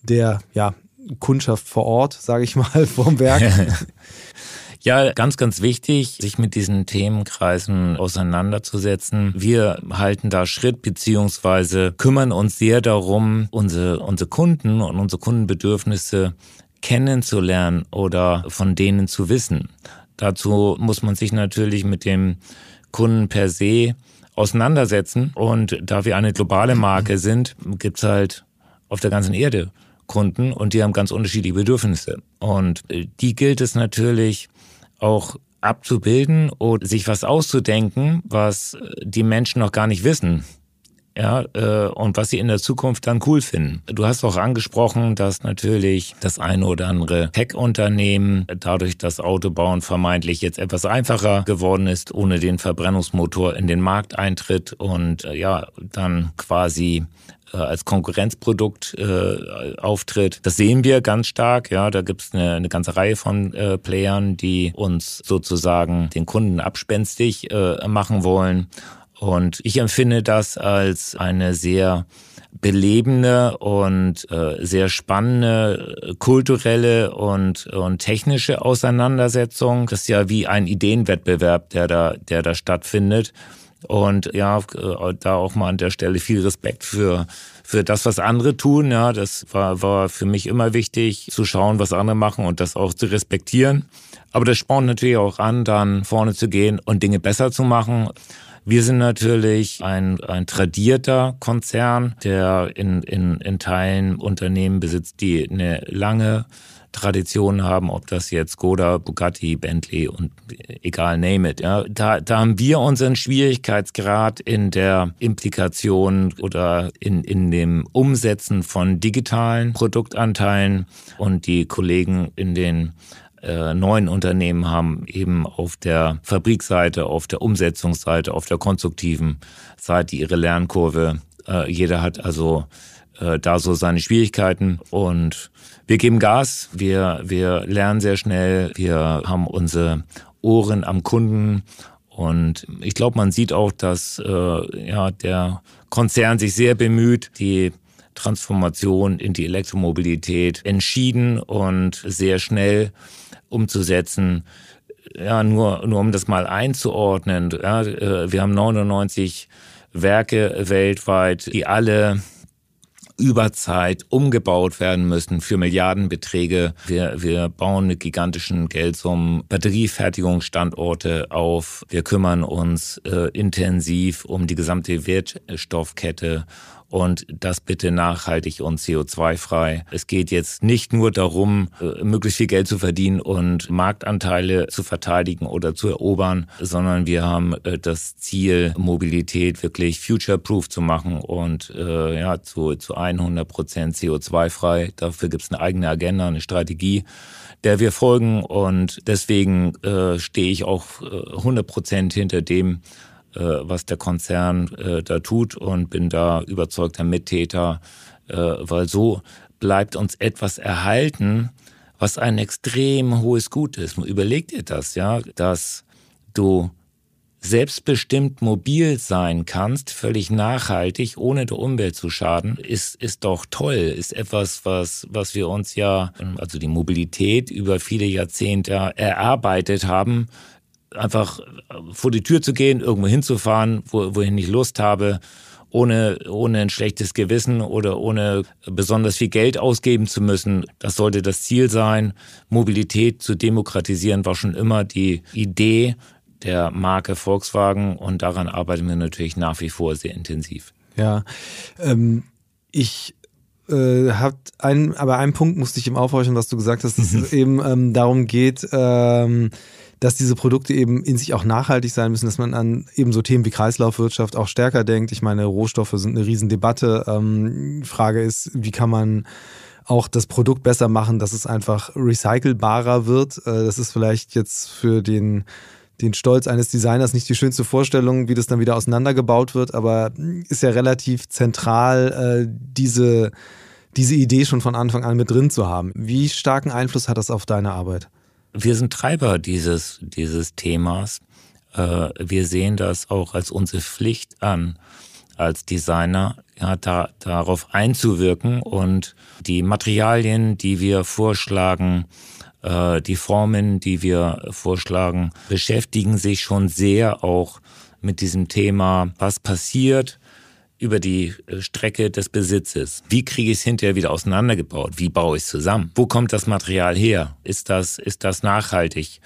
[SPEAKER 1] der ja, Kundschaft vor Ort, sage ich mal, vom Werk?
[SPEAKER 2] Ja, ganz, ganz wichtig, sich mit diesen Themenkreisen auseinanderzusetzen. Wir halten da Schritt beziehungsweise kümmern uns sehr darum, unsere, unsere Kunden und unsere Kundenbedürfnisse kennenzulernen oder von denen zu wissen. Dazu muss man sich natürlich mit dem Kunden per se auseinandersetzen. Und da wir eine globale Marke sind, gibt's halt auf der ganzen Erde Kunden und die haben ganz unterschiedliche Bedürfnisse. Und äh, die gilt es natürlich auch abzubilden oder sich was auszudenken, was die Menschen noch gar nicht wissen. Ja, äh, und was sie in der Zukunft dann cool finden. Du hast auch angesprochen, dass natürlich das eine oder andere Tech-Unternehmen dadurch, dass Autobauen vermeintlich jetzt etwas einfacher geworden ist, ohne den Verbrennungsmotor in den Markt eintritt und äh, ja, dann quasi äh, als Konkurrenzprodukt äh, auftritt. Das sehen wir ganz stark. Ja, da gibt es eine, eine ganze Reihe von äh, Playern, die uns sozusagen den Kunden abspenstig äh, machen wollen. Und ich empfinde das als eine sehr belebende und äh, sehr spannende äh, kulturelle und, und technische Auseinandersetzung. Das ist ja wie ein Ideenwettbewerb, der da, der da stattfindet. Und ja, äh, da auch mal an der Stelle viel Respekt für, für das, was andere tun. Ja, das war, war für mich immer wichtig, zu schauen, was andere machen und das auch zu respektieren. Aber das spornt natürlich auch an, dann vorne zu gehen und Dinge besser zu machen. Wir sind natürlich ein, ein tradierter Konzern, der in, in, in Teilen Unternehmen besitzt, die eine lange Traditionen haben, ob das jetzt Skoda, Bugatti, Bentley und egal, name it. Ja, da, da haben wir unseren Schwierigkeitsgrad in der Implikation oder in, in dem Umsetzen von digitalen Produktanteilen und die Kollegen in den äh, neuen Unternehmen haben eben auf der Fabrikseite, auf der Umsetzungsseite, auf der konstruktiven Seite ihre Lernkurve. Äh, jeder hat also äh, da so seine Schwierigkeiten. Und wir geben Gas, wir, wir lernen sehr schnell, wir haben unsere Ohren am Kunden. Und ich glaube, man sieht auch, dass äh, ja, der Konzern sich sehr bemüht, die Transformation in die Elektromobilität entschieden und sehr schnell umzusetzen. Ja, nur, nur um das mal einzuordnen. Ja, äh, wir haben 99 Werke weltweit, die alle über Zeit umgebaut werden müssen für Milliardenbeträge. Wir, wir bauen mit gigantischen Geldsummen Batteriefertigungsstandorte auf. Wir kümmern uns äh, intensiv um die gesamte Wertstoffkette und das bitte nachhaltig und CO2-frei. Es geht jetzt nicht nur darum, äh, möglichst viel Geld zu verdienen und Marktanteile zu verteidigen oder zu erobern, sondern wir haben äh, das Ziel, Mobilität wirklich future-proof zu machen und äh, ja, zu, zu 100 Prozent CO2-frei. Dafür gibt es eine eigene Agenda, eine Strategie der wir folgen und deswegen äh, stehe ich auch äh, 100 Prozent hinter dem, äh, was der Konzern äh, da tut und bin da überzeugter Mittäter, äh, weil so bleibt uns etwas erhalten, was ein extrem hohes Gut ist. Überleg dir das, ja, dass du selbstbestimmt mobil sein kannst, völlig nachhaltig, ohne der Umwelt zu schaden, ist, ist doch toll, ist etwas, was, was wir uns ja, also die Mobilität über viele Jahrzehnte erarbeitet haben, einfach vor die Tür zu gehen, irgendwo hinzufahren, wo, wo ich nicht Lust habe, ohne, ohne ein schlechtes Gewissen oder ohne besonders viel Geld ausgeben zu müssen. Das sollte das Ziel sein. Mobilität zu demokratisieren war schon immer die Idee der Marke Volkswagen und daran arbeiten wir natürlich nach wie vor sehr intensiv.
[SPEAKER 1] Ja, ähm, ich äh, ein, aber einen Punkt musste ich ihm aufhorchen, was du gesagt hast, dass es eben ähm, darum geht, ähm, dass diese Produkte eben in sich auch nachhaltig sein müssen, dass man an eben so Themen wie Kreislaufwirtschaft auch stärker denkt. Ich meine, Rohstoffe sind eine Riesendebatte. Ähm, Frage ist, wie kann man auch das Produkt besser machen, dass es einfach recycelbarer wird. Äh, das ist vielleicht jetzt für den den Stolz eines Designers nicht die schönste Vorstellung, wie das dann wieder auseinandergebaut wird, aber ist ja relativ zentral, äh, diese, diese Idee schon von Anfang an mit drin zu haben. Wie starken Einfluss hat das auf deine Arbeit?
[SPEAKER 2] Wir sind Treiber dieses, dieses Themas. Äh, wir sehen das auch als unsere Pflicht an, als Designer, ja, da, darauf einzuwirken und die Materialien, die wir vorschlagen, äh, die Formen, die wir vorschlagen, beschäftigen sich schon sehr auch mit diesem Thema, was passiert, über die äh, Strecke des Besitzes. Wie kriege ich es hinterher wieder auseinandergebaut? Wie baue ich es zusammen? Wo kommt das Material her? Ist das, ist das nachhaltig?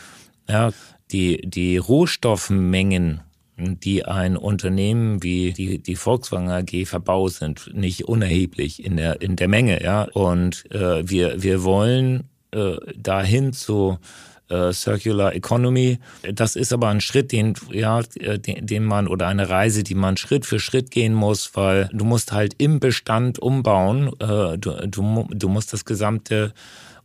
[SPEAKER 2] Ja, die, die Rohstoffmengen, die ein Unternehmen wie die, die Volkswagen AG verbaut sind, nicht unerheblich in der, in der Menge. Ja? Und äh, wir, wir wollen äh, dahin zu Circular Economy. Das ist aber ein Schritt, den, ja, äh, den, den man oder eine Reise, die man Schritt für Schritt gehen muss, weil du musst halt im Bestand umbauen. Äh, du, du, du musst das gesamte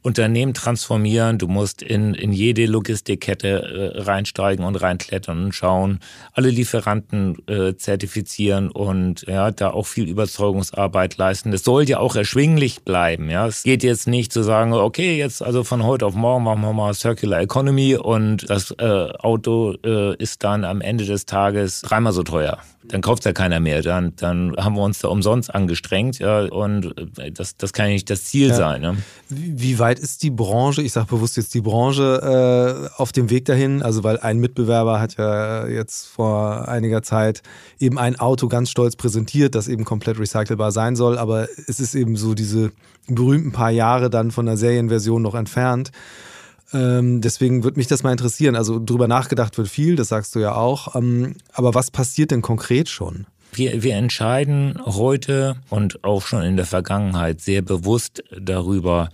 [SPEAKER 2] Unternehmen transformieren, du musst in, in jede Logistikkette äh, reinsteigen und reinklettern und schauen, alle Lieferanten äh, zertifizieren und ja, da auch viel Überzeugungsarbeit leisten. Das soll ja auch erschwinglich bleiben. Ja, es geht jetzt nicht zu sagen, okay, jetzt also von heute auf morgen machen wir mal Circular Economy und das äh, Auto äh, ist dann am Ende des Tages dreimal so teuer dann kauft ja keiner mehr. Dann, dann haben wir uns da umsonst angestrengt. Ja, und äh, das, das kann ja nicht das Ziel ja. sein. Ne?
[SPEAKER 1] Wie weit ist die Branche, ich sage bewusst jetzt die Branche, äh, auf dem Weg dahin? Also, weil ein Mitbewerber hat ja jetzt vor einiger Zeit eben ein Auto ganz stolz präsentiert, das eben komplett recycelbar sein soll. Aber es ist eben so diese berühmten paar Jahre dann von der Serienversion noch entfernt. Ähm, deswegen würde mich das mal interessieren. Also drüber nachgedacht wird viel, das sagst du ja auch. Ähm, aber was passiert denn konkret schon?
[SPEAKER 2] Wir, wir entscheiden heute und auch schon in der Vergangenheit sehr bewusst darüber,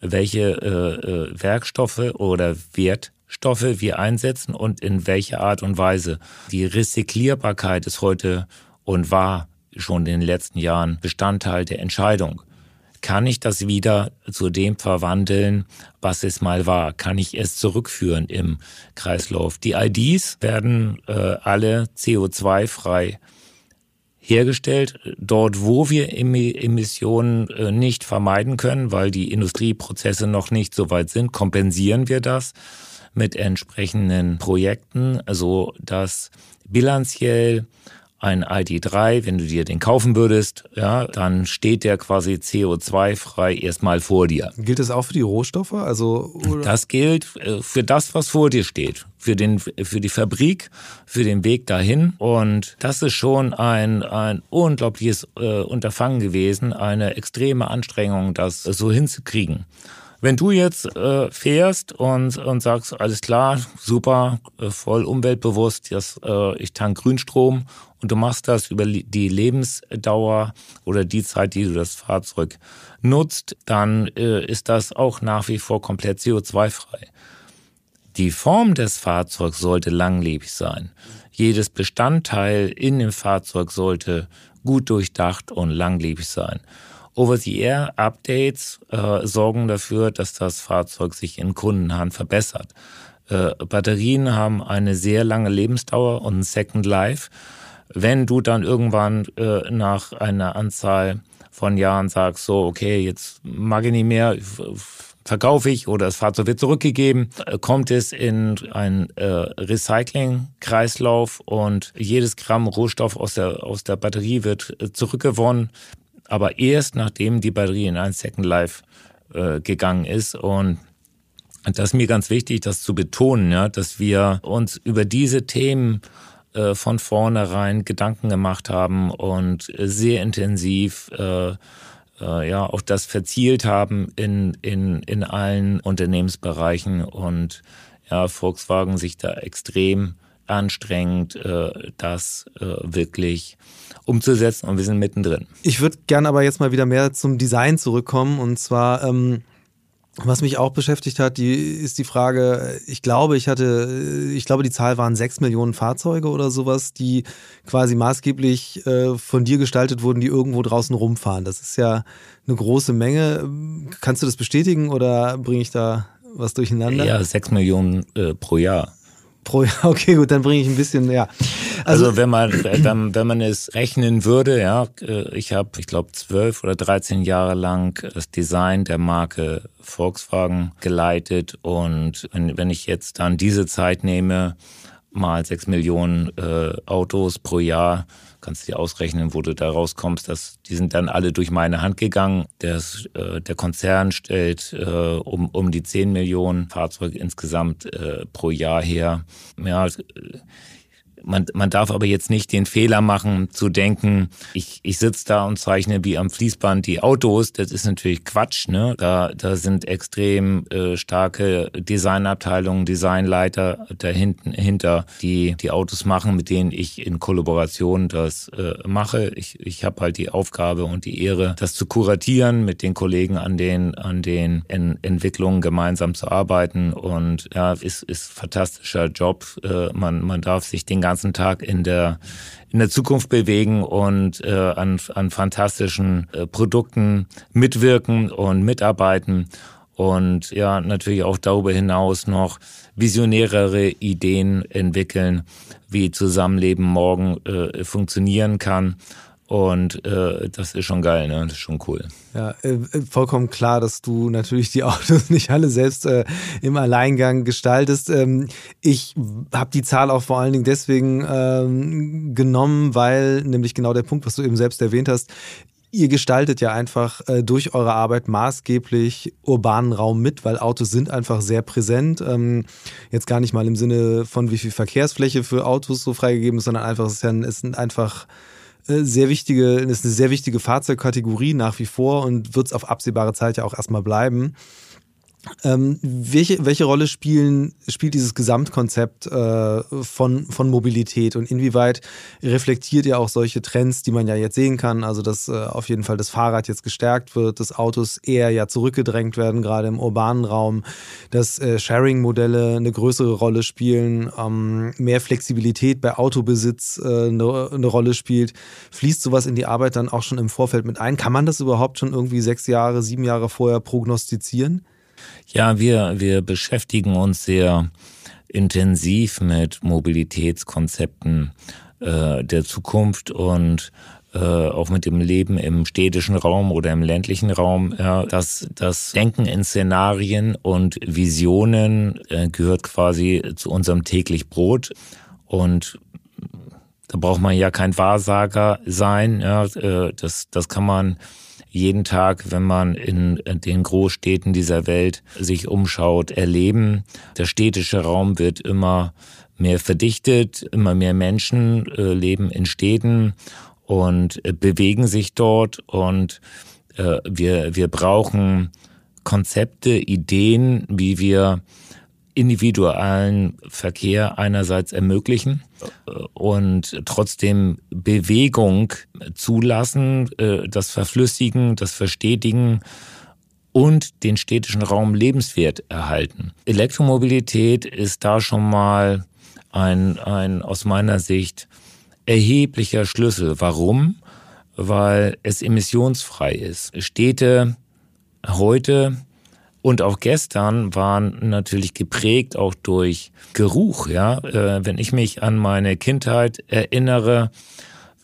[SPEAKER 2] welche äh, äh, Werkstoffe oder Wertstoffe wir einsetzen und in welcher Art und Weise. Die Rezyklierbarkeit ist heute und war schon in den letzten Jahren Bestandteil der Entscheidung. Kann ich das wieder zu dem verwandeln, was es mal war? Kann ich es zurückführen im Kreislauf? Die IDs werden äh, alle CO2-frei hergestellt. Dort, wo wir Emissionen äh, nicht vermeiden können, weil die Industrieprozesse noch nicht so weit sind, kompensieren wir das mit entsprechenden Projekten, so dass bilanziell ein ID3, wenn du dir den kaufen würdest, ja, dann steht der quasi CO2-frei erstmal vor dir.
[SPEAKER 1] Gilt das auch für die Rohstoffe? Also,
[SPEAKER 2] oder? Das gilt äh, für das, was vor dir steht. Für, den, für die Fabrik, für den Weg dahin. Und das ist schon ein, ein unglaubliches äh, Unterfangen gewesen, eine extreme Anstrengung, das so hinzukriegen. Wenn du jetzt äh, fährst und, und sagst, alles klar, super, äh, voll umweltbewusst, das, äh, ich tank Grünstrom und du machst das über die Lebensdauer oder die Zeit, die du das Fahrzeug nutzt, dann äh, ist das auch nach wie vor komplett CO2-frei. Die Form des Fahrzeugs sollte langlebig sein. Jedes Bestandteil in dem Fahrzeug sollte gut durchdacht und langlebig sein. Over-the-Air-Updates äh, sorgen dafür, dass das Fahrzeug sich in Kundenhand verbessert. Äh, Batterien haben eine sehr lange Lebensdauer und ein Second Life. Wenn du dann irgendwann äh, nach einer Anzahl von Jahren sagst, so, okay, jetzt mag ich nicht mehr, verkaufe ich oder das Fahrzeug wird zurückgegeben, äh, kommt es in einen äh, Recycling-Kreislauf und jedes Gramm Rohstoff aus der, aus der Batterie wird äh, zurückgewonnen, aber erst nachdem die Batterie in ein Second Life äh, gegangen ist. Und das ist mir ganz wichtig, das zu betonen, ja, dass wir uns über diese Themen äh, von vornherein Gedanken gemacht haben und sehr intensiv äh, äh, ja auch das verzielt haben in, in, in allen Unternehmensbereichen. Und ja, Volkswagen sich da extrem anstrengend, äh, das äh, wirklich umzusetzen. Und wir sind mittendrin.
[SPEAKER 1] Ich würde gerne aber jetzt mal wieder mehr zum Design zurückkommen. Und zwar ähm, was mich auch beschäftigt hat, die ist die Frage, ich glaube, ich hatte, ich glaube, die Zahl waren sechs Millionen Fahrzeuge oder sowas, die quasi maßgeblich äh, von dir gestaltet wurden, die irgendwo draußen rumfahren. Das ist ja eine große Menge. Kannst du das bestätigen oder bringe ich da was durcheinander?
[SPEAKER 2] Ja, sechs Millionen äh, pro Jahr.
[SPEAKER 1] Pro Jahr, okay, gut, dann bringe ich ein bisschen, ja.
[SPEAKER 2] Also, also wenn man wenn, wenn man es rechnen würde, ja, äh, ich habe, ich glaube, zwölf oder dreizehn Jahre lang das Design der Marke Volkswagen geleitet und wenn, wenn ich jetzt dann diese Zeit nehme, mal sechs Millionen äh, Autos pro Jahr, kannst du dir ausrechnen, wo du da rauskommst. Das, die sind dann alle durch meine Hand gegangen. Der, äh, der Konzern stellt äh, um, um die zehn Millionen Fahrzeuge insgesamt äh, pro Jahr her. Ja, man, man darf aber jetzt nicht den Fehler machen, zu denken, ich, ich sitze da und zeichne wie am Fließband die Autos. Das ist natürlich Quatsch. Ne? Da, da sind extrem äh, starke Designabteilungen, Designleiter dahinter, die die Autos machen, mit denen ich in Kollaboration das äh, mache. Ich, ich habe halt die Aufgabe und die Ehre, das zu kuratieren, mit den Kollegen an den, an den en Entwicklungen gemeinsam zu arbeiten. Und ja, ist, ist fantastischer Job. Äh, man, man darf sich den ganzen ganzen Tag in der in der Zukunft bewegen und äh, an, an fantastischen äh, Produkten mitwirken und mitarbeiten. Und ja natürlich auch darüber hinaus noch visionärere Ideen entwickeln, wie Zusammenleben morgen äh, funktionieren kann und äh, das ist schon geil, ne? Das ist schon cool.
[SPEAKER 1] Ja, äh, vollkommen klar, dass du natürlich die Autos nicht alle selbst äh, im Alleingang gestaltest. Ähm, ich habe die Zahl auch vor allen Dingen deswegen ähm, genommen, weil nämlich genau der Punkt, was du eben selbst erwähnt hast, Ihr gestaltet ja einfach äh, durch eure Arbeit maßgeblich urbanen Raum mit, weil Autos sind einfach sehr präsent. Ähm, jetzt gar nicht mal im Sinne von wie viel Verkehrsfläche für Autos so freigegeben ist, sondern einfach, es, sind einfach äh, sehr wichtige, ist eine sehr wichtige Fahrzeugkategorie nach wie vor und wird es auf absehbare Zeit ja auch erstmal bleiben. Ähm, welche, welche Rolle spielen, spielt dieses Gesamtkonzept äh, von, von Mobilität und inwieweit reflektiert ihr auch solche Trends, die man ja jetzt sehen kann? Also, dass äh, auf jeden Fall das Fahrrad jetzt gestärkt wird, dass Autos eher ja zurückgedrängt werden, gerade im urbanen Raum, dass äh, Sharing-Modelle eine größere Rolle spielen, ähm, mehr Flexibilität bei Autobesitz äh, eine, eine Rolle spielt. Fließt sowas in die Arbeit dann auch schon im Vorfeld mit ein? Kann man das überhaupt schon irgendwie sechs Jahre, sieben Jahre vorher prognostizieren?
[SPEAKER 2] Ja, wir, wir beschäftigen uns sehr intensiv mit Mobilitätskonzepten äh, der Zukunft und äh, auch mit dem Leben im städtischen Raum oder im ländlichen Raum. Ja, das, das Denken in Szenarien und Visionen äh, gehört quasi zu unserem täglich Brot und da braucht man ja kein Wahrsager sein. Ja, äh, das, das kann man jeden Tag, wenn man in den Großstädten dieser Welt sich umschaut, erleben. Der städtische Raum wird immer mehr verdichtet, immer mehr Menschen äh, leben in Städten und äh, bewegen sich dort und äh, wir, wir brauchen Konzepte, Ideen, wie wir individuellen Verkehr einerseits ermöglichen und trotzdem Bewegung zulassen, äh, das Verflüssigen, das Verstetigen und den städtischen Raum lebenswert erhalten. Elektromobilität ist da schon mal ein, ein aus meiner Sicht erheblicher Schlüssel. Warum? Weil es emissionsfrei ist. Städte heute und auch gestern waren natürlich geprägt auch durch Geruch, ja. Äh, wenn ich mich an meine Kindheit erinnere,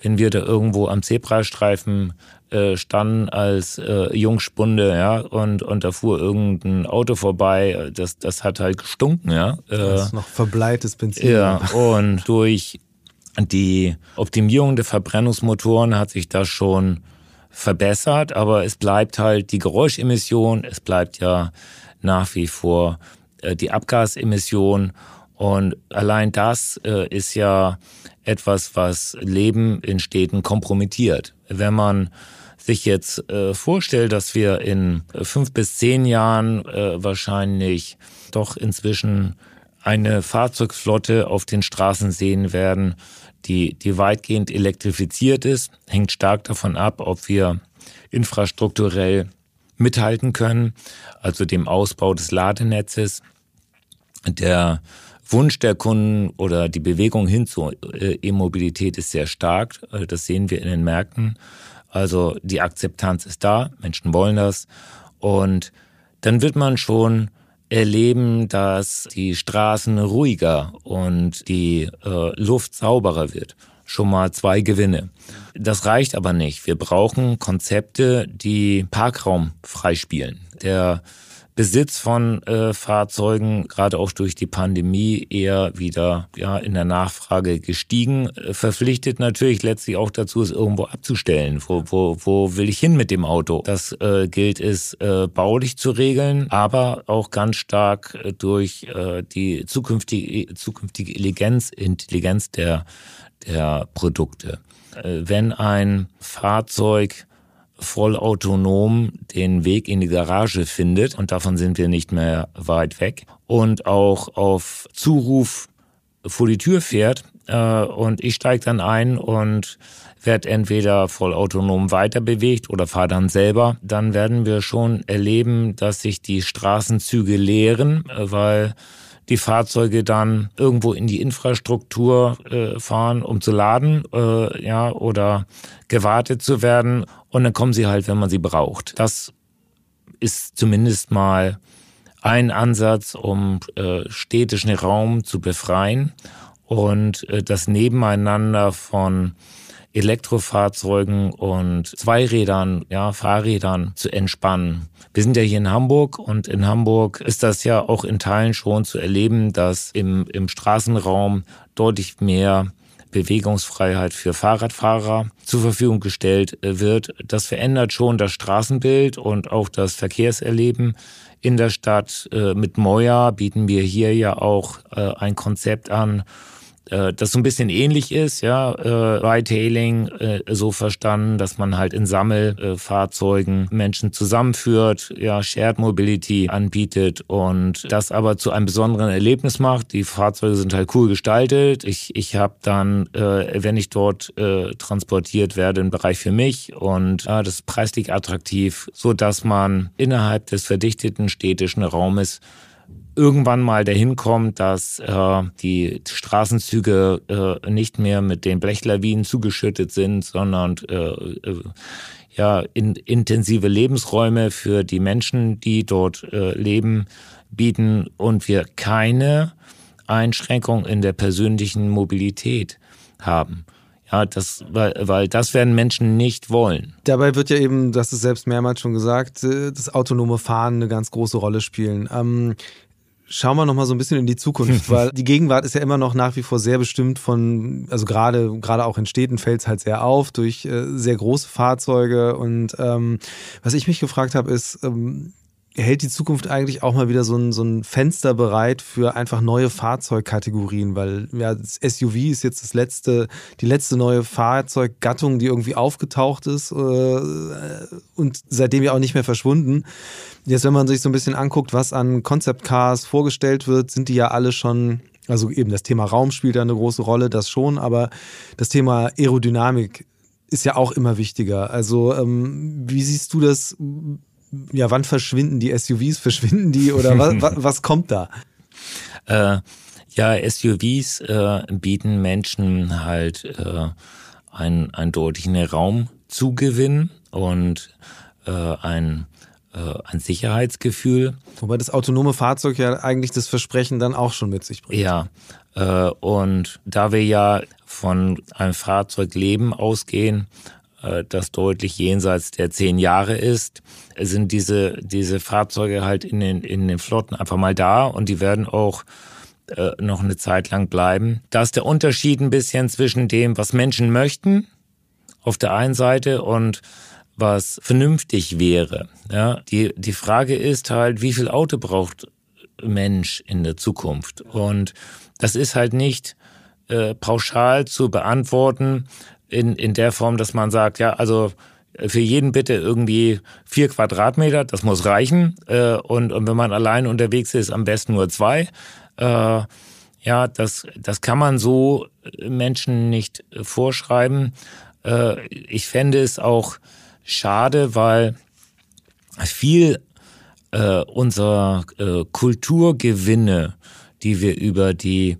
[SPEAKER 2] wenn wir da irgendwo am Zebrastreifen äh, standen als äh, Jungspunde, ja, und, und da fuhr irgendein Auto vorbei, das, das hat halt gestunken, ja.
[SPEAKER 1] Äh, das ist noch verbleites Benzin.
[SPEAKER 2] Ja, und durch die Optimierung der Verbrennungsmotoren hat sich das schon verbessert, aber es bleibt halt die Geräuschemission, es bleibt ja nach wie vor äh, die Abgasemission und allein das äh, ist ja etwas, was Leben in Städten kompromittiert. Wenn man sich jetzt äh, vorstellt, dass wir in fünf bis zehn Jahren wahrscheinlich doch inzwischen eine Fahrzeugflotte auf den Straßen sehen werden, die, die weitgehend elektrifiziert ist, hängt stark davon ab, ob wir infrastrukturell mithalten können, also dem Ausbau des Ladenetzes. Der Wunsch der Kunden oder die Bewegung hin zur äh, E-Mobilität ist sehr stark. Äh, das sehen wir in den Märkten. Also die Akzeptanz ist da, Menschen wollen das. Und dann wird man schon erleben, dass die Straßen ruhiger und die äh, Luft sauberer wird. Schon mal zwei Gewinne. Das reicht aber nicht. Wir brauchen Konzepte, die Parkraum freispielen. Der Besitz von äh, Fahrzeugen, gerade auch durch die Pandemie, eher wieder ja, in der Nachfrage gestiegen. Äh, verpflichtet natürlich letztlich auch dazu, es irgendwo abzustellen. Wo, wo, wo will ich hin mit dem Auto? Das äh, gilt es äh, baulich zu regeln, aber auch ganz stark äh, durch äh, die zukünftige, zukünftige Intelligenz, Intelligenz der, der Produkte. Äh, wenn ein Fahrzeug vollautonom den Weg in die Garage findet. Und davon sind wir nicht mehr weit weg. Und auch auf Zuruf vor die Tür fährt äh, und ich steige dann ein und werde entweder vollautonom weiter bewegt oder fahre dann selber, dann werden wir schon erleben, dass sich die Straßenzüge leeren, äh, weil die Fahrzeuge dann irgendwo in die Infrastruktur äh, fahren, um zu laden, äh, ja, oder gewartet zu werden. Und dann kommen sie halt, wenn man sie braucht. Das ist zumindest mal ein Ansatz, um äh, städtischen Raum zu befreien und äh, das Nebeneinander von Elektrofahrzeugen und Zweirädern, ja, Fahrrädern zu entspannen. Wir sind ja hier in Hamburg und in Hamburg ist das ja auch in Teilen schon zu erleben, dass im, im Straßenraum deutlich mehr Bewegungsfreiheit für Fahrradfahrer zur Verfügung gestellt wird. Das verändert schon das Straßenbild und auch das Verkehrserleben in der Stadt. Äh, mit Moja bieten wir hier ja auch äh, ein Konzept an, äh, das so ein bisschen ähnlich ist, ja, äh, Ride-Hailing äh, so verstanden, dass man halt in Sammelfahrzeugen Menschen zusammenführt, ja, Shared Mobility anbietet und das aber zu einem besonderen Erlebnis macht. Die Fahrzeuge sind halt cool gestaltet. Ich, ich habe dann, äh, wenn ich dort äh, transportiert werde, einen Bereich für mich und äh, das ist preislich attraktiv, so dass man innerhalb des verdichteten städtischen Raumes irgendwann mal dahin kommt, dass äh, die Straßenzüge äh, nicht mehr mit den Blechlawinen zugeschüttet sind, sondern äh, äh, ja in, intensive Lebensräume für die Menschen, die dort äh, leben, bieten und wir keine Einschränkung in der persönlichen Mobilität haben. Ja, das, weil, weil das werden Menschen nicht wollen.
[SPEAKER 1] Dabei wird ja eben, das ist selbst mehrmals schon gesagt, äh, das autonome Fahren eine ganz große Rolle spielen. Ähm, Schauen wir noch mal so ein bisschen in die Zukunft, weil die Gegenwart ist ja immer noch nach wie vor sehr bestimmt von, also gerade gerade auch in Städten fällt es halt sehr auf durch äh, sehr große Fahrzeuge. Und ähm, was ich mich gefragt habe ist, ähm, hält die Zukunft eigentlich auch mal wieder so ein, so ein Fenster bereit für einfach neue Fahrzeugkategorien, weil ja, das SUV ist jetzt das letzte, die letzte neue Fahrzeuggattung, die irgendwie aufgetaucht ist äh, und seitdem ja auch nicht mehr verschwunden. Jetzt, wenn man sich so ein bisschen anguckt, was an Concept Cars vorgestellt wird, sind die ja alle schon also eben das Thema Raum spielt da eine große Rolle, das schon, aber das Thema Aerodynamik ist ja auch immer wichtiger. Also ähm, wie siehst du das? Ja, wann verschwinden die SUVs? Verschwinden die oder was, was kommt da?
[SPEAKER 2] Äh, ja, SUVs äh, bieten Menschen halt äh, einen, einen deutlichen Raumzugewinn und äh, ein, äh, ein Sicherheitsgefühl.
[SPEAKER 1] Wobei das autonome Fahrzeug ja eigentlich das Versprechen dann auch schon mit sich bringt.
[SPEAKER 2] Ja, äh, und da wir ja von einem Fahrzeugleben ausgehen, äh, das deutlich jenseits der zehn Jahre ist, sind diese, diese Fahrzeuge halt in den, in den Flotten einfach mal da und die werden auch äh, noch eine Zeit lang bleiben. Da ist der Unterschied ein bisschen zwischen dem, was Menschen möchten auf der einen Seite und was vernünftig wäre. Ja, die, die Frage ist halt, wie viel Auto braucht Mensch in der Zukunft? Und das ist halt nicht äh, pauschal zu beantworten, in, in der Form, dass man sagt, ja, also äh, für jeden bitte irgendwie vier Quadratmeter, das muss reichen. Äh, und, und wenn man allein unterwegs ist, am besten nur zwei. Äh, ja, das, das kann man so Menschen nicht vorschreiben. Äh, ich fände es auch schade, weil viel äh, unserer äh, Kulturgewinne, die wir über die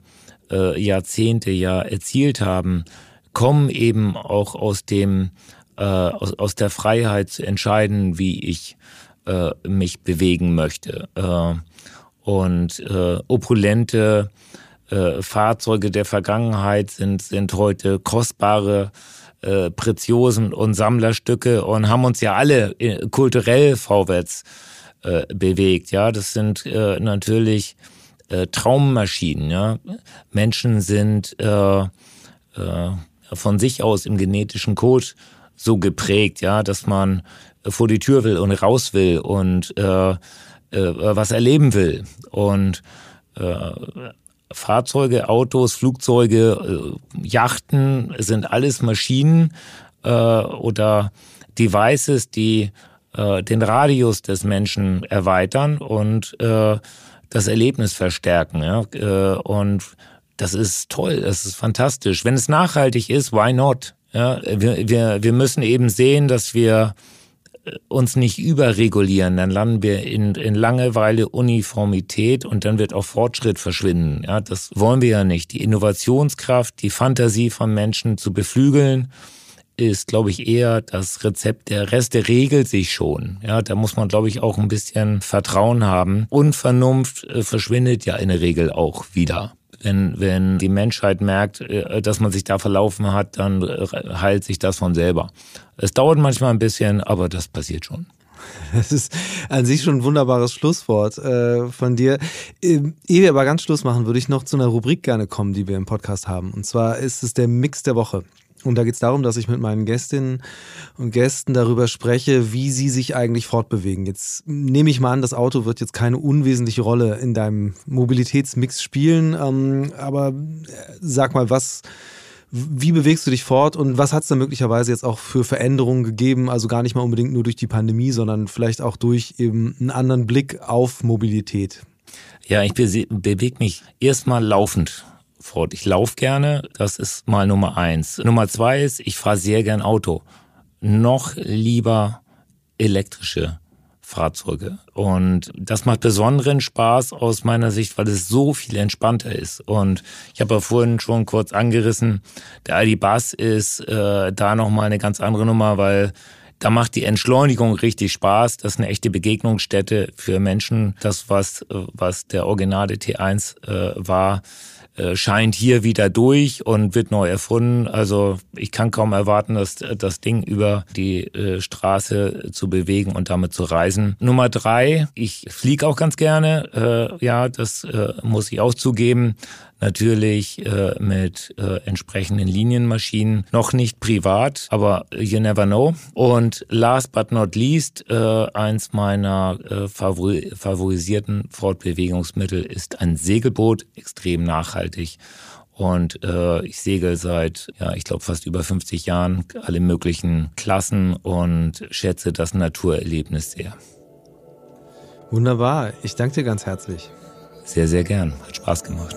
[SPEAKER 2] äh, Jahrzehnte ja erzielt haben, kommen eben auch aus dem äh, aus, aus der Freiheit zu entscheiden, wie ich äh, mich bewegen möchte. Äh, und äh, opulente äh, Fahrzeuge der Vergangenheit sind sind heute kostbare äh, Preziosen und Sammlerstücke und haben uns ja alle äh, kulturell vorwärts äh, bewegt. Ja, das sind äh, natürlich äh, Traummaschinen. Ja, Menschen sind äh, äh, von sich aus im genetischen Code so geprägt, ja, dass man vor die Tür will und raus will und äh, äh, was erleben will. Und äh, Fahrzeuge, Autos, Flugzeuge, äh, Yachten sind alles Maschinen äh, oder Devices, die äh, den Radius des Menschen erweitern und äh, das Erlebnis verstärken. Ja? Äh, und das ist toll, das ist fantastisch. Wenn es nachhaltig ist, why not? Ja, wir, wir, wir müssen eben sehen, dass wir äh, uns nicht überregulieren, dann landen wir in, in Langeweile, Uniformität und dann wird auch Fortschritt verschwinden. Ja, das wollen wir ja nicht. Die Innovationskraft, die Fantasie von Menschen zu beflügeln, ist, glaube ich, eher das Rezept. Der Rest, der regelt sich schon. Ja, da muss man, glaube ich, auch ein bisschen Vertrauen haben. Unvernunft äh, verschwindet ja in der Regel auch wieder wenn, wenn die Menschheit merkt, äh, dass man sich da verlaufen hat, dann äh, heilt sich das von selber. Es dauert manchmal ein bisschen, aber das passiert schon.
[SPEAKER 1] Das ist an sich schon ein wunderbares Schlusswort äh, von dir. Ähm, ehe wir aber ganz Schluss machen, würde ich noch zu einer Rubrik gerne kommen, die wir im Podcast haben. Und zwar ist es der Mix der Woche. Und da geht es darum, dass ich mit meinen Gästinnen und Gästen darüber spreche, wie sie sich eigentlich fortbewegen. Jetzt nehme ich mal an, das Auto wird jetzt keine unwesentliche Rolle in deinem Mobilitätsmix spielen. Ähm, aber äh, sag mal, was, wie bewegst du dich fort und was hat es da möglicherweise jetzt auch für Veränderungen gegeben? Also gar nicht mal unbedingt nur durch die Pandemie, sondern vielleicht auch durch eben einen anderen Blick auf Mobilität.
[SPEAKER 2] Ja, ich bewege mich erstmal laufend fort. Ich laufe gerne, das ist mal Nummer eins. Nummer zwei ist, ich fahre sehr gern Auto. Noch lieber elektrische Fahrzeuge. Und das macht besonderen Spaß aus meiner Sicht, weil es so viel entspannter ist. Und ich habe ja vorhin schon kurz angerissen, der Bus ist äh, da nochmal eine ganz andere Nummer, weil da macht die Entschleunigung richtig Spaß. Das ist eine echte Begegnungsstätte für Menschen. Das, was, was der originale T1 äh, war, äh, scheint hier wieder durch und wird neu erfunden. Also ich kann kaum erwarten, dass das Ding über die äh, Straße zu bewegen und damit zu reisen. Nummer drei, ich fliege auch ganz gerne. Äh, ja, das äh, muss ich auch zugeben natürlich äh, mit äh, entsprechenden Linienmaschinen, noch nicht privat, aber you never know. Und last but not least, äh, eins meiner äh, favori favorisierten Fortbewegungsmittel ist ein Segelboot, extrem nachhaltig. Und äh, ich segel seit, ja, ich glaube, fast über 50 Jahren alle möglichen Klassen und schätze das Naturerlebnis sehr.
[SPEAKER 1] Wunderbar. Ich danke dir ganz herzlich.
[SPEAKER 2] Sehr, sehr gern. Hat Spaß gemacht.